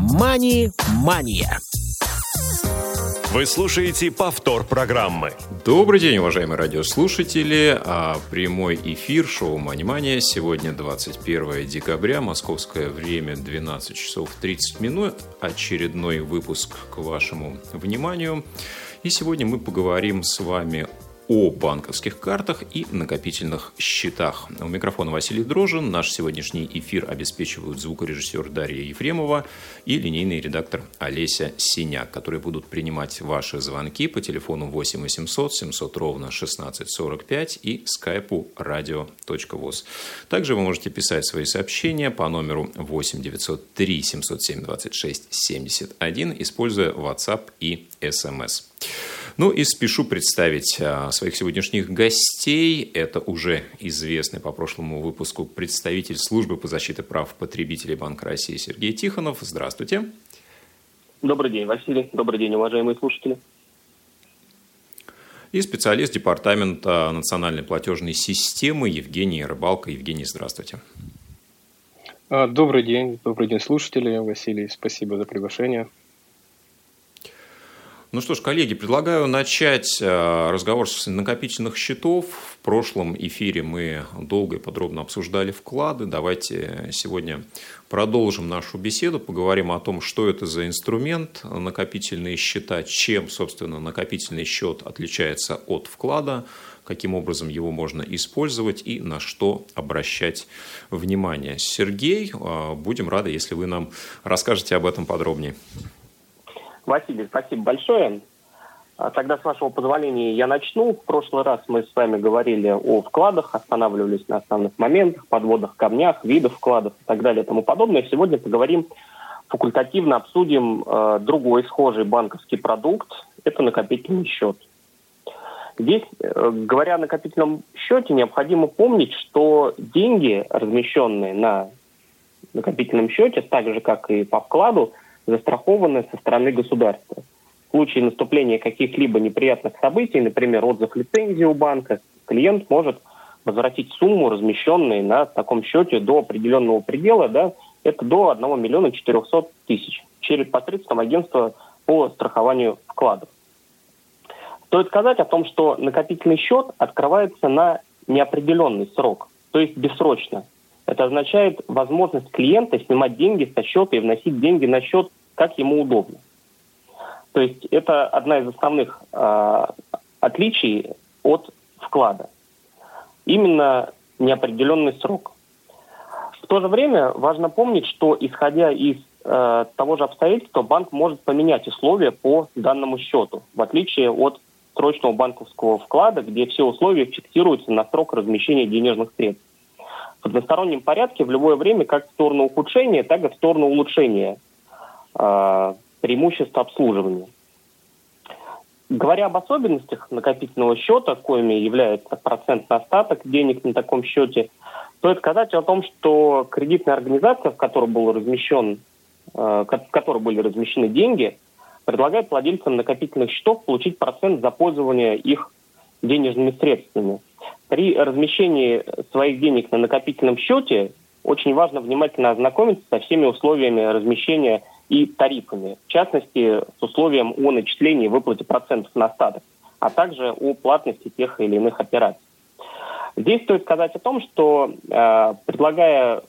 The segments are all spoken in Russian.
«Мани-мания». Вы слушаете повтор программы. Добрый день, уважаемые радиослушатели. А прямой эфир шоу «Мани-мания» сегодня 21 декабря, московское время 12 часов 30 минут. Очередной выпуск к вашему вниманию. И сегодня мы поговорим с вами о банковских картах и накопительных счетах. У микрофона Василий Дрожин. Наш сегодняшний эфир обеспечивают звукорежиссер Дарья Ефремова и линейный редактор Олеся Синяк, которые будут принимать ваши звонки по телефону 8 800 700 ровно 1645 и скайпу radio.voz. Также вы можете писать свои сообщения по номеру 8 903 707 26 71, используя WhatsApp и SMS. Ну и спешу представить а, своих сегодняшних гостей. Это уже известный по прошлому выпуску представитель службы по защите прав потребителей Банка России Сергей Тихонов. Здравствуйте. Добрый день, Василий. Добрый день, уважаемые слушатели. И специалист Департамента национальной платежной системы Евгений Рыбалка. Евгений, здравствуйте. А, добрый день, добрый день, слушатели. Василий, спасибо за приглашение. Ну что ж, коллеги, предлагаю начать э, разговор с накопительных счетов. В прошлом эфире мы долго и подробно обсуждали вклады. Давайте сегодня продолжим нашу беседу, поговорим о том, что это за инструмент накопительные счета, чем, собственно, накопительный счет отличается от вклада, каким образом его можно использовать и на что обращать внимание. Сергей, э, будем рады, если вы нам расскажете об этом подробнее. Василий, спасибо большое. А тогда, с вашего позволения, я начну. В прошлый раз мы с вами говорили о вкладах, останавливались на основных моментах, подводах камнях, видах вкладов и так далее и тому подобное. Сегодня поговорим, факультативно обсудим э, другой схожий банковский продукт. Это накопительный счет. Здесь, э, говоря о накопительном счете, необходимо помнить, что деньги, размещенные на накопительном счете, так же, как и по вкладу, застрахованы со стороны государства. В случае наступления каких-либо неприятных событий, например, отзыв лицензии у банка, клиент может возвратить сумму, размещенную на таком счете до определенного предела, да, это до 1 миллиона 400 тысяч, через посредством агентства по страхованию вкладов. Стоит сказать о том, что накопительный счет открывается на неопределенный срок, то есть бессрочно. Это означает возможность клиента снимать деньги со счета и вносить деньги на счет как ему удобно. То есть это одна из основных э, отличий от вклада. Именно неопределенный срок. В то же время важно помнить, что исходя из э, того же обстоятельства, банк может поменять условия по данному счету, в отличие от срочного банковского вклада, где все условия фиксируются на срок размещения денежных средств. В одностороннем порядке в любое время как в сторону ухудшения, так и в сторону улучшения э, преимуществ обслуживания. Говоря об особенностях накопительного счета, коими является процент на остаток денег на таком счете, стоит сказать о том, что кредитная организация, в которой был размещен, э, в которой были размещены деньги, предлагает владельцам накопительных счетов получить процент за пользование их денежными средствами. При размещении своих денег на накопительном счете очень важно внимательно ознакомиться со всеми условиями размещения и тарифами, в частности, с условием о начислении и выплате процентов на остаток, а также о платности тех или иных операций. Здесь стоит сказать о том, что э, предлагая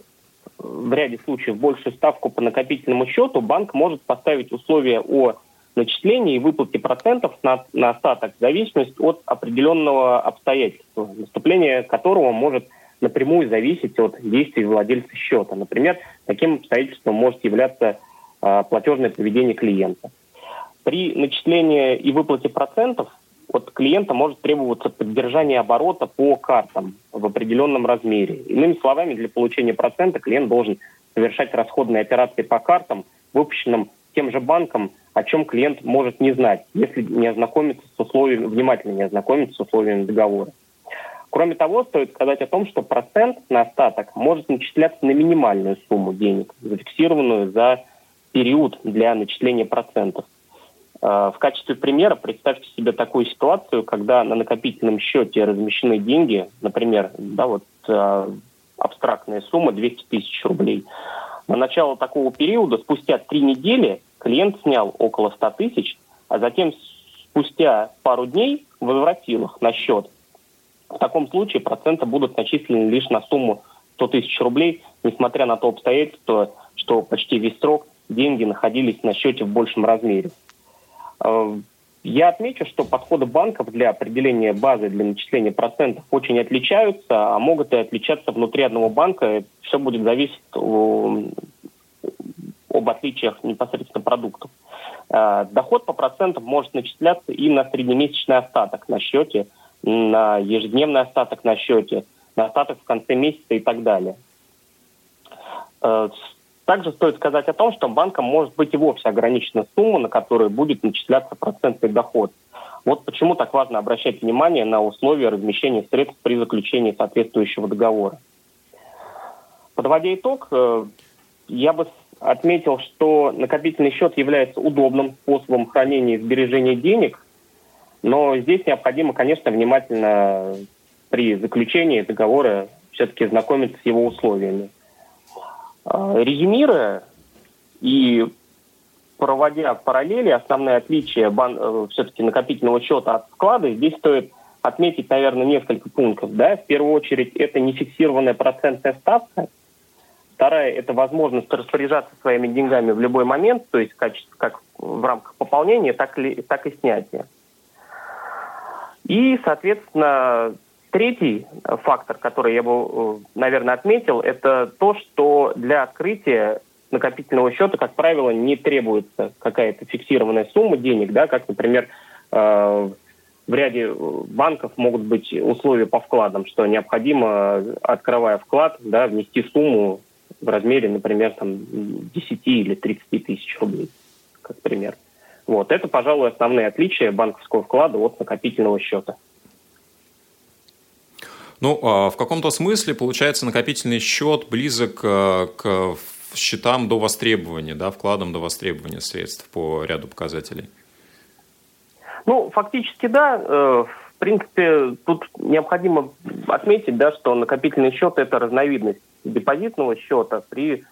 в ряде случаев большую ставку по накопительному счету, банк может поставить условия о начислении и выплате процентов на, на остаток в зависимости от определенного обстоятельства, наступление которого может напрямую зависеть от действий владельца счета. Например, таким обстоятельством может являться платежное поведение клиента. При начислении и выплате процентов от клиента может требоваться поддержание оборота по картам в определенном размере. Иными словами, для получения процента клиент должен совершать расходные операции по картам, выпущенным тем же банком, о чем клиент может не знать, если не ознакомиться с условиями, внимательно не ознакомиться с условиями договора. Кроме того, стоит сказать о том, что процент на остаток может начисляться на минимальную сумму денег, зафиксированную за период для начисления процентов. Э, в качестве примера представьте себе такую ситуацию, когда на накопительном счете размещены деньги, например, да, вот э, абстрактная сумма 200 тысяч рублей. На начало такого периода, спустя три недели, клиент снял около 100 тысяч, а затем спустя пару дней возвратил их на счет. В таком случае проценты будут начислены лишь на сумму 100 тысяч рублей, несмотря на то обстоятельство, что почти весь срок деньги находились на счете в большем размере. Э, я отмечу, что подходы банков для определения базы для начисления процентов очень отличаются, а могут и отличаться внутри одного банка. Все будет зависеть об отличиях непосредственно продуктов. Э, доход по процентам может начисляться и на среднемесячный остаток на счете, на ежедневный остаток на счете, на остаток в конце месяца и так далее. Э, также стоит сказать о том, что банком может быть и вовсе ограничена сумма, на которую будет начисляться процентный доход. Вот почему так важно обращать внимание на условия размещения средств при заключении соответствующего договора. Подводя итог, э, я бы отметил, что накопительный счет является удобным способом хранения и сбережения денег, но здесь необходимо, конечно, внимательно при заключении договора все-таки знакомиться с его условиями. А, резюмируя и проводя параллели, основные отличия бан- э, все-таки накопительного счета от вклада, здесь стоит отметить, наверное, несколько пунктов. Да? В первую очередь, это не фиксированная процентная ставка. Вторая – это возможность распоряжаться своими деньгами в любой момент, то есть как в рамках пополнения, так, ли, так и снятия. И, соответственно, Третий фактор, который я бы, э, наверное, отметил, это то, что для открытия накопительного счета, как правило, не требуется какая-то фиксированная сумма денег, да, как, например, э, в ряде банков могут быть условия по вкладам, что необходимо, открывая вклад, да, внести сумму в размере, например, там, 10 или 30 тысяч рублей, как пример. Вот. Это, пожалуй, основные отличия банковского вклада от накопительного счета. Ну, а в каком-то смысле, получается, накопительный счет близок э, к счетам до востребования, да, вкладам до востребования средств по ряду показателей. Ну, фактически, да. Э, в принципе, тут необходимо отметить, да, что накопительный счет – это разновидность депозитного счета, при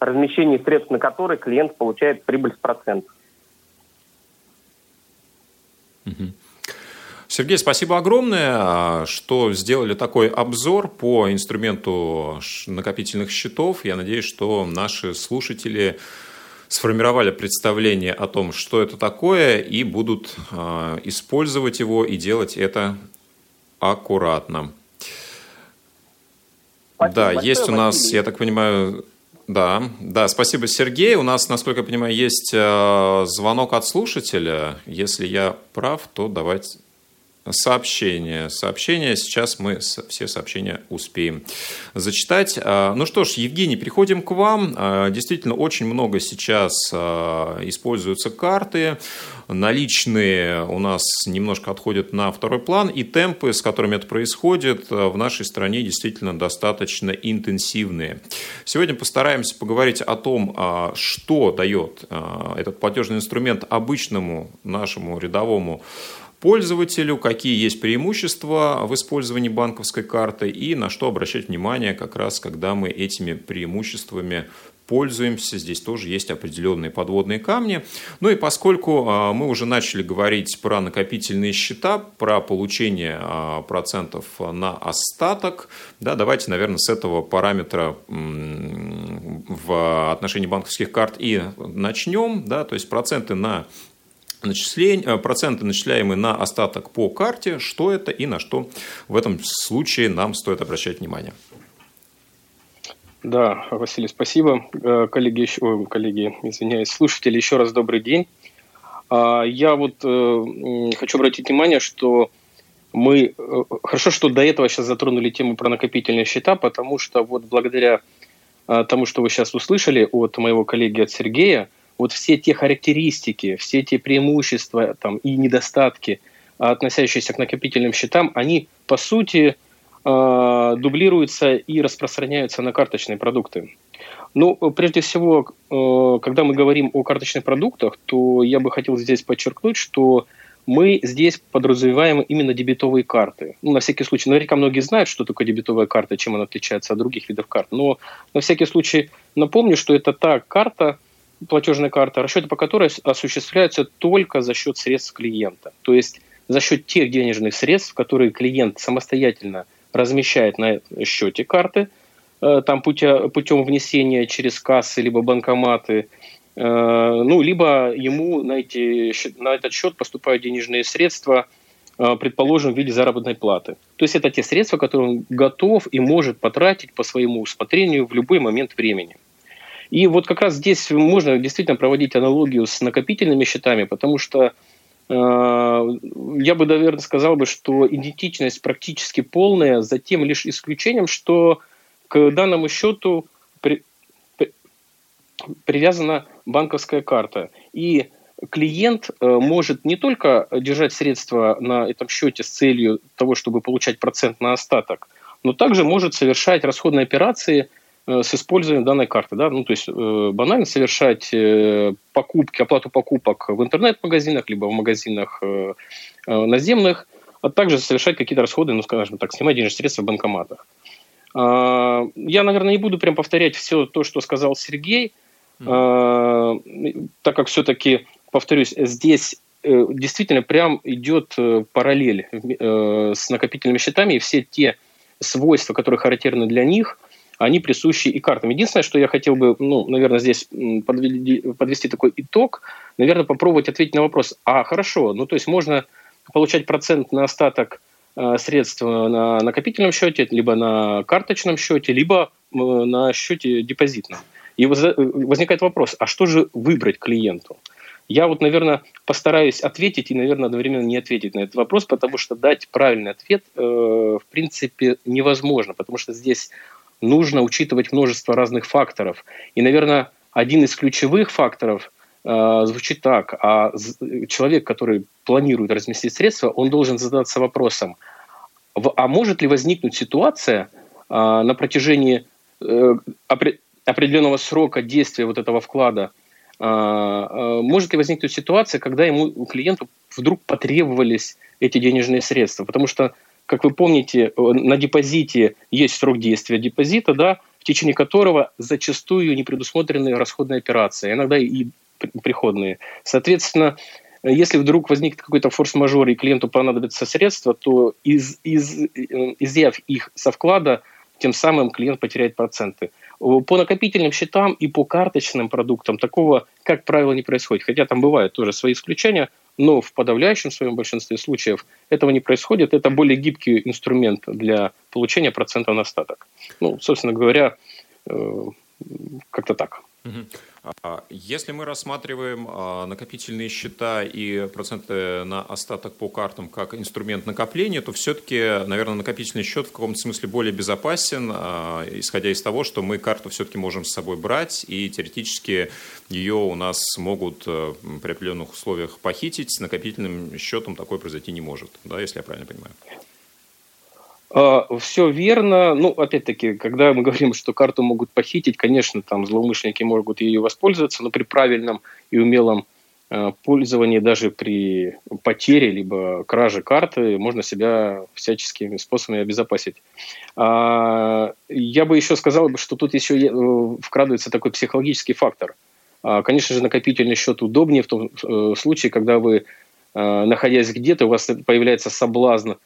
размещении средств на который клиент получает прибыль с процентов. Угу. Сергей, спасибо огромное, а, что сделали такой обзор по инструменту накопительных счетов. Я надеюсь, что наши слушатели сформировали представление о том, что это такое, и будут а, использовать его и делать это аккуратно. Спасибо да, большое, есть у нас, Василий. я так понимаю, да, да, спасибо, Сергей. У нас, насколько я понимаю, есть э, звонок от слушателя. Если я прав, то давайте Сообщения. Сообщения. Сейчас мы все сообщения успеем зачитать. А, ну что ж, Евгений, переходим к вам. А, действительно, очень много сейчас а, используются карты. Наличные у нас немножко отходят на второй план. И темпы, с которыми это происходит, в нашей стране действительно достаточно интенсивные. Сегодня постараемся поговорить о том, что дает этот платежный инструмент обычному нашему рядовому пользователю, какие есть преимущества в использовании банковской карты и на что обращать внимание как раз, когда мы этими преимуществами пользуемся. Здесь тоже есть определенные подводные камни. Ну и поскольку а, мы уже начали говорить про накопительные счета, про получение а, процентов на остаток, да, давайте, наверное, с этого параметра в отношении банковских карт и начнем. Да, то есть проценты на начислень, э, проценты, начисляемые на остаток по карте, что это и на что в этом случае нам стоит обращать внимание. Да, Василий, спасибо. Э, коллеги, еще, коллеги, извиняюсь, слушатели, еще раз добрый день. А, я вот э, хочу обратить внимание, что мы... Хорошо, что до этого сейчас затронули тему про накопительные счета, потому что вот благодаря тому, что вы сейчас услышали от моего коллеги, от Сергея, вот все те характеристики, все те преимущества там, и недостатки, относящиеся к накопительным счетам, они, по сути, э, дублируются и распространяются на карточные продукты. Ну, прежде всего, э, когда мы говорим о карточных продуктах, то я бы хотел здесь подчеркнуть, что мы здесь подразумеваем именно дебетовые карты. Ну, на всякий случай, наверняка многие знают, что такое дебетовая карта, чем она отличается от других видов карт. Но на всякий случай напомню, что это та карта, платежная карта, расчеты по которой осуществляются только за счет средств клиента. То есть за счет тех денежных средств, которые клиент самостоятельно размещает на счете карты, э, там путем внесения через кассы либо банкоматы – Э, ну, либо ему на, эти, на этот счет поступают денежные средства, э, предположим, в виде заработной платы. То есть это те средства, которые он готов и может потратить по своему усмотрению в любой момент времени. И вот как раз здесь можно действительно проводить аналогию с накопительными счетами, потому что э, я бы, наверное, сказал бы, что идентичность практически полная, за тем лишь исключением, что к данному счету при, при, привязана банковская карта. И клиент э, может не только держать средства на этом счете с целью того, чтобы получать процент на остаток, но также может совершать расходные операции с использованием данной карты. Да? Ну, то есть э, банально совершать покупки, оплату покупок в интернет-магазинах, либо в магазинах наземных, а также совершать какие-то расходы, ну, скажем так, снимать денежные средства в банкоматах. А, я, наверное, не буду прям повторять все то, что сказал Сергей. Mm. Так как все-таки, повторюсь, здесь э, действительно прям идет э, параллель э, с накопительными счетами, и все те свойства, которые характерны для них, они присущи и картам. Единственное, что я хотел бы, ну, наверное, здесь подвести, подвести такой итог, наверное, попробовать ответить на вопрос, а хорошо, ну, то есть можно получать процент на остаток средств на накопительном счете, либо на карточном счете, либо на счете депозитном. И возникает вопрос, а что же выбрать клиенту? Я вот, наверное, постараюсь ответить и, наверное, одновременно не ответить на этот вопрос, потому что дать правильный ответ, э, в принципе, невозможно, потому что здесь нужно учитывать множество разных факторов. И, наверное, один из ключевых факторов э, звучит так, а человек, который планирует разместить средства, он должен задаться вопросом, а может ли возникнуть ситуация э, на протяжении э, определенного срока действия вот этого вклада, а, а, может ли возникнуть ситуация, когда ему, клиенту вдруг потребовались эти денежные средства? Потому что, как вы помните, на депозите есть срок действия депозита, да, в течение которого зачастую не предусмотрены расходные операции, иногда и приходные. Соответственно, если вдруг возникнет какой-то форс-мажор и клиенту понадобятся средства, то из, из, изъяв их со вклада, тем самым клиент потеряет проценты. По накопительным счетам и по карточным продуктам такого, как правило, не происходит. Хотя там бывают тоже свои исключения, но в подавляющем своем большинстве случаев этого не происходит. Это более гибкий инструмент для получения процента на остаток. Ну, собственно говоря, э, как-то так. А, если мы рассматриваем а, накопительные счета и проценты на остаток по картам как инструмент накопления, то все-таки, наверное, накопительный счет в каком-то смысле более безопасен, а, исходя из того, что мы карту все-таки можем с собой брать, и теоретически ее у нас могут э, при определенных условиях похитить. С накопительным счетом такое произойти не может, да, если я правильно понимаю. А, Все верно. Ну, опять-таки, когда мы говорим, что карту могут похитить, конечно, там злоумышленники могут ее воспользоваться, но при правильном и умелом а, пользовании, даже при потере либо краже карты, можно себя всяческими способами обезопасить. А, я бы еще сказал, что тут еще э, вкрадывается такой психологический фактор. Конечно же, накопительный счет удобнее в том э, случае, когда вы, находясь где-то, у вас появляется соблазн –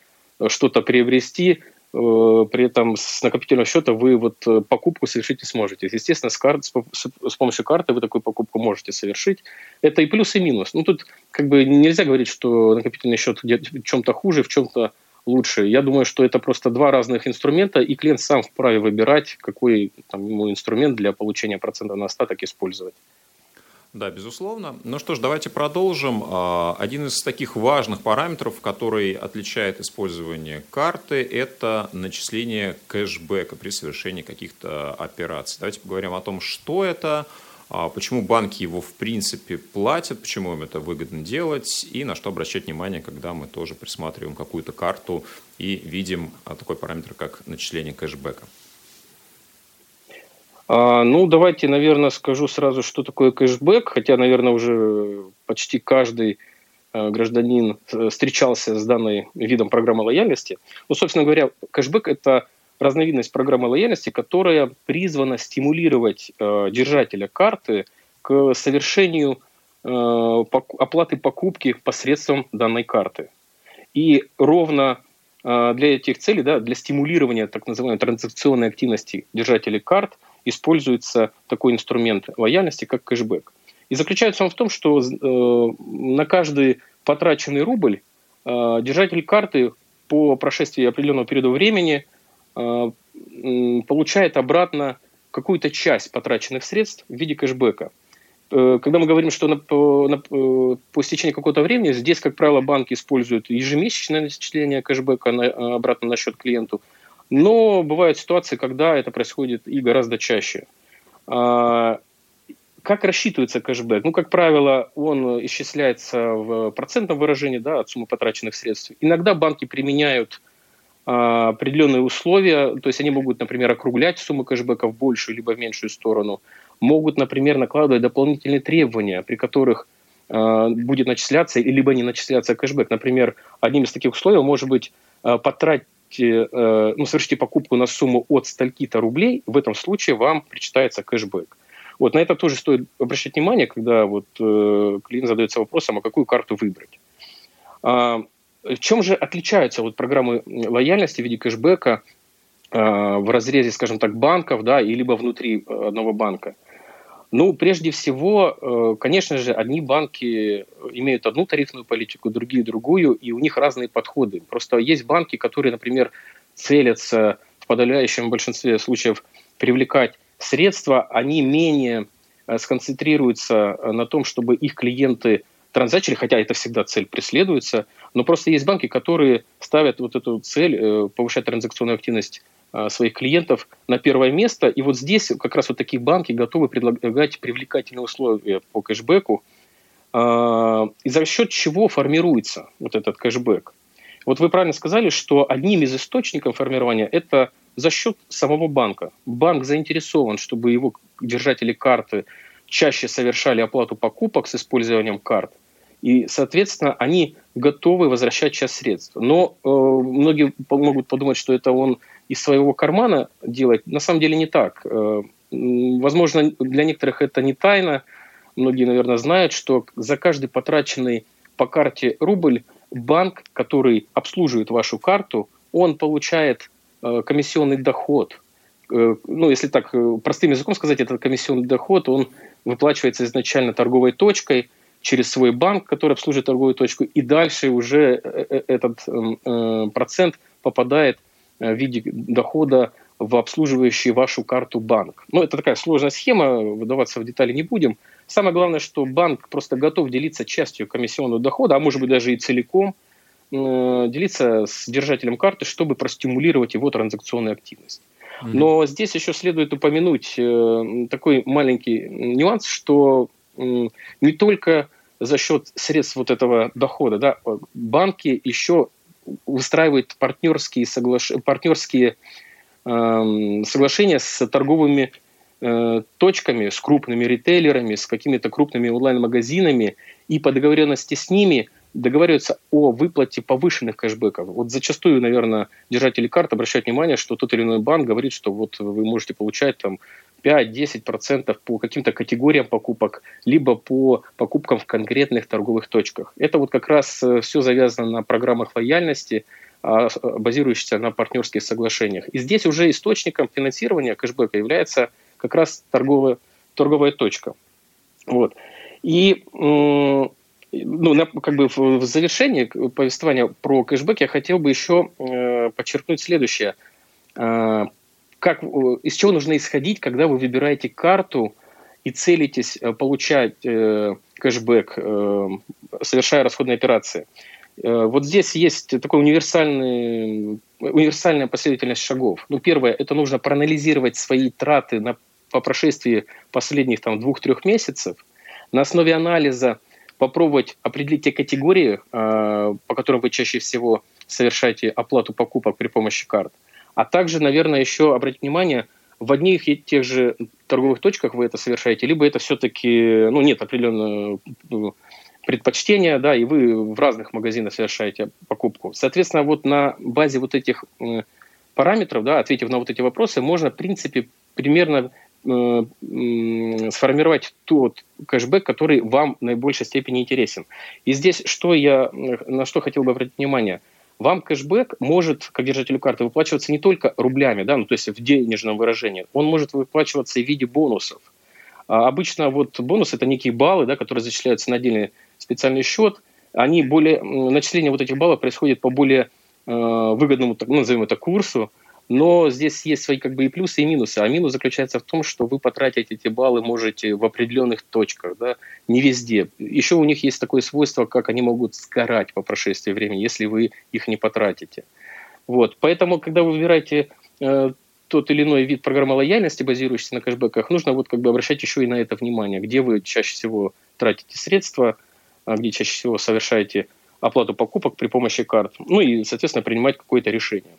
что-то приобрести, э, при этом с накопительного счета вы вот э, покупку совершить не сможете. Естественно, с, карт, с помощью карты вы такую покупку можете совершить. Это и плюс, и минус. Ну, тут как бы нельзя говорить, что накопительный счет в чем-то хуже, в чем-то лучше. Я думаю, что это просто два разных инструмента, и клиент сам вправе выбирать, какой там, ему инструмент для получения процента на остаток использовать. Да, безусловно. Ну что ж, давайте продолжим. А, один из таких важных параметров, который отличает использование карты, это начисление кэшбэка при совершении каких-то операций. Давайте поговорим о том, что это, а, почему банки его в принципе платят, почему им это выгодно делать и на что обращать внимание, когда мы тоже присматриваем какую-то карту и видим а, такой параметр, как начисление кэшбэка. А, ну, давайте, наверное, скажу сразу, что такое кэшбэк, хотя, наверное, уже почти каждый гражданин встречался с данной видом программы лояльности. Ну, собственно говоря, кэшбэк – это разновидность программы лояльности, которая призвана стимулировать держателя карты к совершению оплаты покупки посредством данной карты. И ровно для этих целей, да, для стимулирования так называемой транзакционной активности держателей карт используется такой инструмент лояльности, как кэшбэк. И заключается он в том, что э, на каждый потраченный рубль э, держатель карты по прошествии определенного периода времени э, получает обратно какую-то часть потраченных средств в виде кэшбэка. Э, когда мы говорим, что на, на, э, по истечении какого-то времени, здесь, как правило, банки используют ежемесячное начисление кэшбэка на, обратно на счет клиенту, но бывают ситуации, когда это происходит и гораздо чаще. А, как рассчитывается кэшбэк? Ну, как правило, он исчисляется в процентном выражении да, от суммы потраченных средств. Иногда банки применяют а, определенные условия, то есть они могут, например, округлять сумму кэшбэка в большую либо в меньшую сторону, могут, например, накладывать дополнительные требования, при которых э, будет начисляться либо не начисляться кэшбэк. Например, одним из таких условий может быть э, потратить э, ну, совершите покупку на сумму от стольки-то рублей, в этом случае вам причитается кэшбэк. Вот на это тоже стоит обращать внимание, когда вот, э, клиент задается вопросом, а какую карту выбрать. А, в чем же отличаются вот программы лояльности в виде кэшбэка а, в разрезе, скажем так, банков, да, и либо внутри одного банка? Ну, прежде всего, э, конечно же, одни банки имеют одну тарифную политику, другие другую, и у них разные подходы. Просто есть банки, которые, например, целятся в подавляющем большинстве случаев привлекать средства, они менее э, сконцентрируются на том, чтобы их клиенты транзачили, хотя это всегда цель преследуется, но просто есть банки, которые ставят вот эту цель э, повышать транзакционную активность своих клиентов на первое место. И вот здесь как раз вот такие банки готовы предлагать привлекательные условия по кэшбэку, а, и за счет чего формируется вот этот кэшбэк. Вот вы правильно сказали, что одним из источников формирования это за счет самого банка. Банк заинтересован, чтобы его держатели карты чаще совершали оплату покупок с использованием карт. И, соответственно, они готовы возвращать часть средств. Но э, многие могут подумать, что это он из своего кармана делать, на самом деле не так. Э, возможно, для некоторых это не тайна. Многие, наверное, знают, что за каждый потраченный по карте рубль банк, который обслуживает вашу карту, он получает э, комиссионный доход. Э, ну, если так простым языком сказать, этот комиссионный доход, он выплачивается изначально торговой точкой через свой банк, который обслуживает торговую точку, и дальше уже этот процент попадает в виде дохода в обслуживающий вашу карту банк. Ну, это такая сложная схема, выдаваться в детали не будем. Самое главное, что банк просто готов делиться частью комиссионного дохода, а может быть даже и целиком, э, делиться с держателем карты, чтобы простимулировать его транзакционную активность. Но здесь еще следует упомянуть э, такой маленький нюанс, что не только за счет средств вот этого дохода, да, банки еще устраивает партнерские, соглаш... партнерские э, соглашения с торговыми э, точками, с крупными ритейлерами, с какими-то крупными онлайн-магазинами, и по договоренности с ними договариваются о выплате повышенных кэшбэков. Вот зачастую, наверное, держатели карт обращают внимание, что тот или иной банк говорит, что вот вы можете получать там 5-10% по каким-то категориям покупок, либо по покупкам в конкретных торговых точках. Это вот как раз э, все завязано на программах лояльности, а, базирующихся на партнерских соглашениях. И здесь уже источником финансирования кэшбэка является как раз торговая, торговая точка. Вот. И ну, как бы в завершении повествования про кэшбэк я хотел бы еще э, подчеркнуть следующее. Э, как, э, из чего нужно исходить, когда вы выбираете карту и целитесь э, получать э, кэшбэк, э, совершая расходные операции. Э, вот здесь есть такой универсальный, универсальная последовательность шагов. Ну, первое, это нужно проанализировать свои траты на, по прошествии последних там, двух-трех месяцев. На основе анализа попробовать определить те категории, э, по которым вы чаще всего совершаете оплату покупок при помощи карт. А также, наверное, еще обратить внимание, в одних и тех же торговых точках вы это совершаете, либо это все-таки, ну, нет определенного ну, предпочтения, да, и вы в разных магазинах совершаете покупку. Соответственно, вот на базе вот этих параметров, да, ответив на вот эти вопросы, можно, в принципе, примерно э, сформировать тот кэшбэк, который вам в наибольшей степени интересен. И здесь что я, на что хотел бы обратить внимание. Вам кэшбэк может, как держателю карты, выплачиваться не только рублями, да, ну, то есть в денежном выражении, он может выплачиваться и в виде бонусов. А обычно вот бонусы – это некие баллы, да, которые зачисляются на отдельный специальный счет. Они более, начисление вот этих баллов происходит по более Э, выгодному, ну, назовем это, курсу, но здесь есть свои как бы и плюсы, и минусы. А минус заключается в том, что вы потратить эти баллы можете в определенных точках, да, не везде. Еще у них есть такое свойство, как они могут сгорать по прошествии времени, если вы их не потратите. Вот. Поэтому, когда вы выбираете э, тот или иной вид программы лояльности, базирующийся на кэшбэках, нужно вот как бы обращать еще и на это внимание, где вы чаще всего тратите средства, а где чаще всего совершаете оплату покупок при помощи карт. Ну и, соответственно, принимать какое-то решение.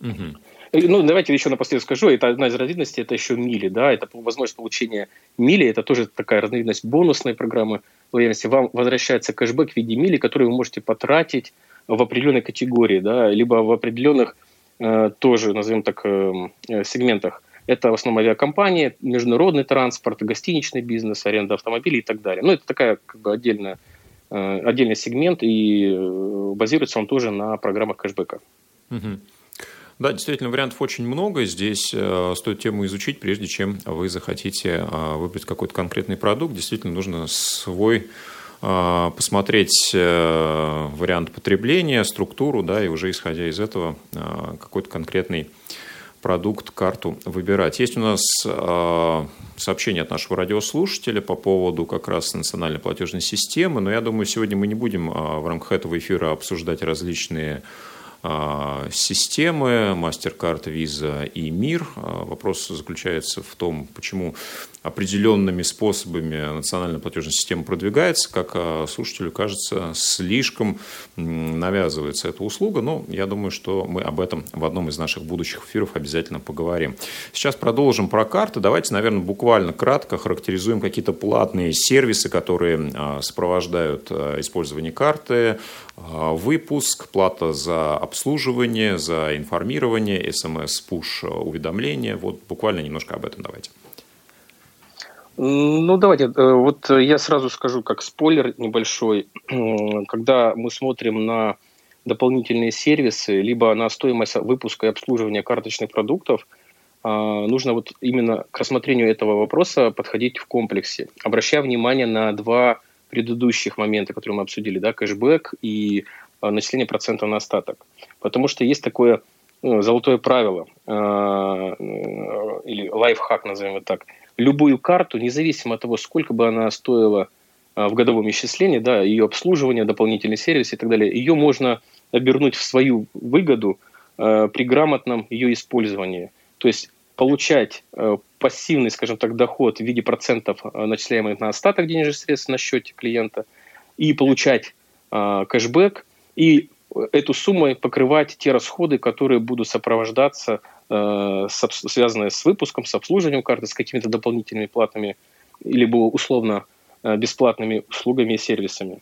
Угу. Ну, давайте еще напоследок скажу, это одна из разновидностей, это еще мили, да, это возможность получения мили, это тоже такая разновидность бонусной программы лояльности. Вам возвращается кэшбэк в виде мили, который вы можете потратить в определенной категории, да, либо в определенных э, тоже, назовем так, э, э, сегментах. Это в основном авиакомпании, международный транспорт, гостиничный бизнес, аренда автомобилей и так далее. Ну, это такая как бы отдельная Э, отдельный сегмент, и э, базируется он тоже на программах кэшбэка. Угу. Да, действительно, вариантов очень много. Здесь э, стоит тему изучить, прежде чем вы захотите э, выбрать какой-то конкретный продукт. Действительно, нужно свой э, посмотреть вариант потребления, структуру, да, и уже исходя из этого какой-то конкретный продукт, карту выбирать. Есть у нас сообщение от нашего радиослушателя по поводу как раз национальной платежной системы, но я думаю, сегодня мы не будем в рамках этого эфира обсуждать различные системы MasterCard, Visa и Мир. А, вопрос заключается в том, почему определенными способами национальная платежная система продвигается, как а, слушателю кажется, слишком навязывается эта услуга, но я думаю, что мы об этом в одном из наших будущих эфиров обязательно поговорим. Сейчас продолжим про карты. Давайте, наверное, буквально кратко характеризуем какие-то платные сервисы, которые сопровождают использование карты, выпуск, плата за обслуживание, за информирование, смс-пуш уведомления. Вот буквально немножко об этом давайте. Ну, давайте. Э, вот я сразу скажу, как спойлер небольшой. Когда мы смотрим на дополнительные сервисы, либо на стоимость выпуска и обслуживания карточных продуктов, а, нужно вот именно к рассмотрению этого вопроса подходить в комплексе, обращая внимание на два предыдущих момента, которые мы обсудили, да, кэшбэк и начисление процентов на остаток. Потому что есть такое ну, золотое правило а, или лайфхак, назовем его так. Любую карту, независимо от того, сколько бы она стоила в годовом исчислении, да, ее обслуживание, дополнительный сервис и так далее, ее можно обернуть в свою выгоду при грамотном ее использовании. То есть получать пассивный, скажем так, доход в виде процентов, начисляемых на остаток денежных средств на счете клиента, и получать кэшбэк, и эту сумму покрывать те расходы, которые будут сопровождаться, э, связанные с выпуском, с обслуживанием карты, с какими-то дополнительными платными или условно э, бесплатными услугами и сервисами.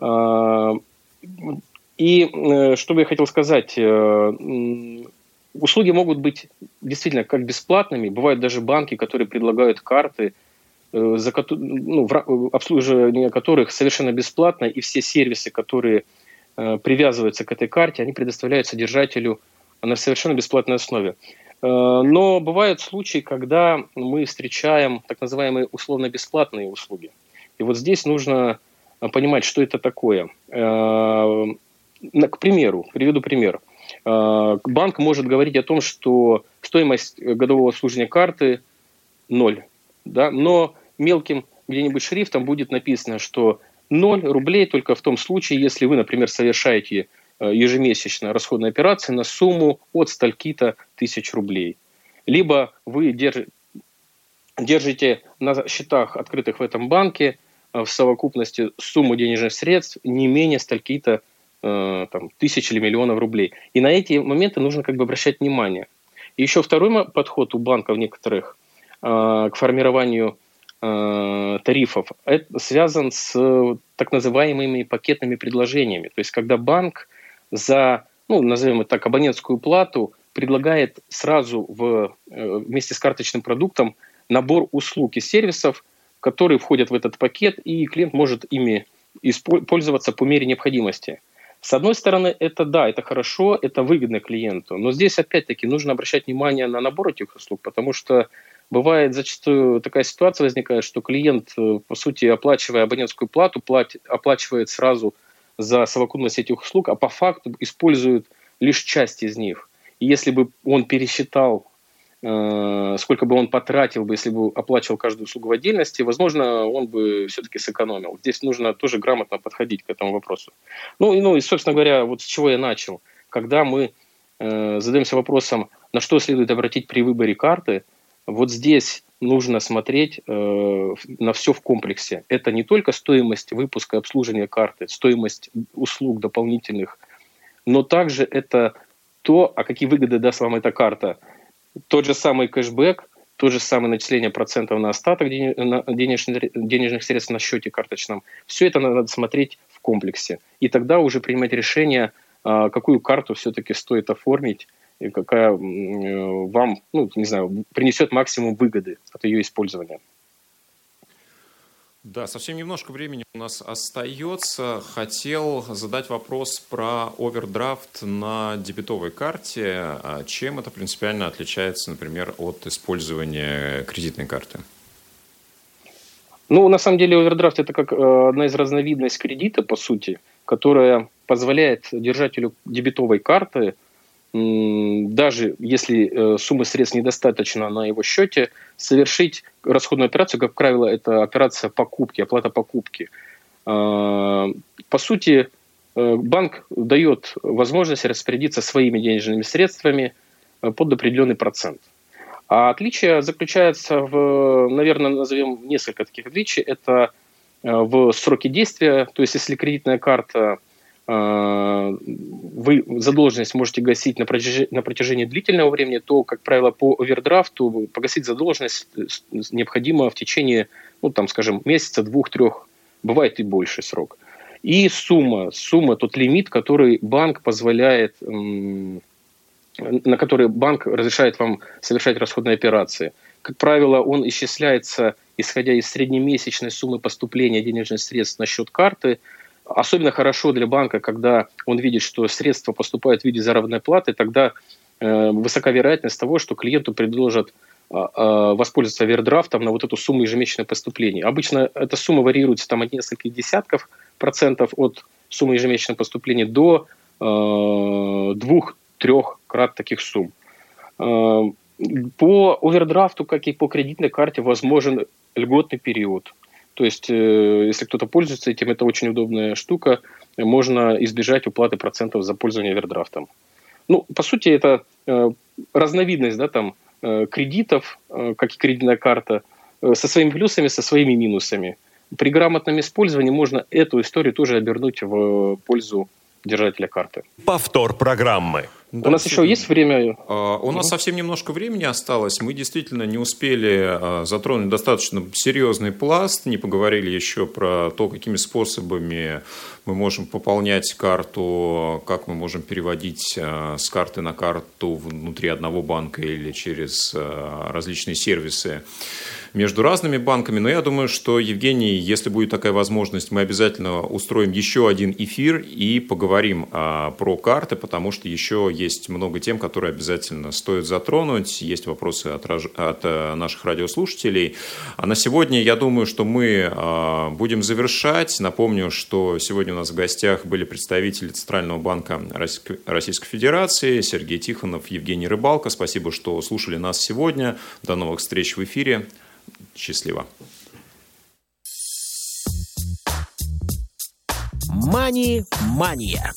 Э, и э, что бы я хотел сказать, э, услуги могут быть действительно как бесплатными, бывают даже банки, которые предлагают карты, э, за, ну, обслуживание которых совершенно бесплатно, и все сервисы, которые Э, привязываются к этой карте, они предоставляют содержателю на совершенно бесплатной основе. Э, но бывают случаи, когда мы встречаем так называемые условно-бесплатные услуги. И вот здесь нужно понимать, что это такое. Э, к примеру, приведу пример. Банк может говорить о том, что стоимость годового обслуживания карты ноль, да, но мелким где-нибудь шрифтом будет написано, что 0 рублей только в том случае, если вы, например, совершаете э, ежемесячно расходные операции на сумму от стольки-то тысяч рублей. Либо вы держите на счетах, открытых в этом банке, э, в совокупности сумму денежных средств не менее стольки-то э, там, тысяч или миллионов рублей. И на эти моменты нужно как бы обращать внимание. И еще второй подход у банков некоторых к формированию тарифов это связан с так называемыми пакетными предложениями. То есть, когда банк за, ну, назовем это так, абонентскую плату предлагает сразу в, э, вместе с карточным продуктом набор услуг и сервисов, которые входят в этот пакет, и клиент может ими пользоваться по мере необходимости. С одной стороны, это да, это хорошо, это выгодно клиенту, но здесь опять-таки нужно обращать внимание на набор этих услуг, потому что бывает зачастую такая ситуация возникает, что клиент, э, по сути, оплачивая абонентскую плату, платит, оплачивает сразу за совокупность этих услуг, а по факту использует лишь часть из них. И если бы он пересчитал Э, сколько бы он потратил бы, если бы оплачивал каждую услугу в отдельности, возможно, он бы все-таки сэкономил. Здесь нужно тоже грамотно подходить к этому вопросу. Ну, и, ну и, собственно говоря, вот с чего я начал. Когда мы э, задаемся вопросом, на что следует обратить при выборе карты, вот здесь нужно смотреть э, на все в комплексе. Это не только стоимость выпуска и обслуживания карты, стоимость услуг дополнительных, но также это то, а какие выгоды даст вам эта карта – тот же самый кэшбэк, то же самое начисление процентов на остаток денежных, денежных средств на счете карточном. Все это надо смотреть в комплексе. И тогда уже принимать решение, а, какую карту все-таки стоит оформить, и какая вам, ну, не знаю, принесет максимум выгоды от ее использования. Да, совсем немножко времени у нас остается. Хотел задать вопрос про овердрафт на дебетовой карте. А чем это принципиально отличается, например, от использования кредитной карты? Ну, на самом деле, овердрафт это как э, одна из разновидностей кредита, по сути, которая позволяет держателю дебетовой карты даже если э, суммы средств недостаточно на его счете, совершить расходную операцию, как правило, это операция покупки, оплата покупки. А, по сути, э, банк дает возможность распорядиться своими денежными средствами э, под определенный процент. А отличие заключается в, наверное, назовем несколько таких отличий. Это в сроке действия, то есть если кредитная карта вы задолженность можете гасить на протяжении, на протяжении длительного времени, то, как правило, по овердрафту погасить задолженность необходимо в течение, ну, там, скажем, месяца, двух, трех, бывает и больше срок. И сумма, сумма, тот лимит, который банк позволяет, на который банк разрешает вам совершать расходные операции. Как правило, он исчисляется, исходя из среднемесячной суммы поступления денежных средств на счет карты – Особенно хорошо для банка, когда он видит, что средства поступают в виде заработной платы, тогда э, высока вероятность того, что клиенту предложат э, воспользоваться овердрафтом на вот эту сумму ежемесячных поступлений. Обычно эта сумма варьируется там от нескольких десятков процентов от суммы ежемесячных поступлений до э, двух-трех крат таких сумм. Э, по овердрафту, как и по кредитной карте, возможен льготный период. То есть, э, если кто-то пользуется этим, это очень удобная штука. Можно избежать уплаты процентов за пользование овердрафтом. Ну, по сути, это э, разновидность да, там, э, кредитов, как и кредитная карта, со своими плюсами, со своими минусами. При грамотном использовании можно эту историю тоже обернуть в пользу держателя карты. Повтор программы. Да, У нас еще есть время? Uh, у нас совсем немножко времени осталось. Мы действительно не успели uh, затронуть достаточно серьезный пласт, не поговорили еще про то, какими способами мы можем пополнять карту, как мы можем переводить uh, с карты на карту внутри одного банка или через различные сервисы между разными банками. Но я думаю, что, Евгений, если будет такая возможность, мы обязательно устроим еще один эфир и поговорим а, про карты, потому что еще есть много тем, которые обязательно стоит затронуть. Есть вопросы от, от э, наших радиослушателей. А на сегодня, я думаю, что мы а, будем завершать. Напомню, что сегодня у нас в гостях были представители Центрального банка Российской Федерации Сергей Тихонов, Евгений Рыбалко. Спасибо, что слушали нас сегодня. До новых встреч в эфире. Счастливо. Мани-мания.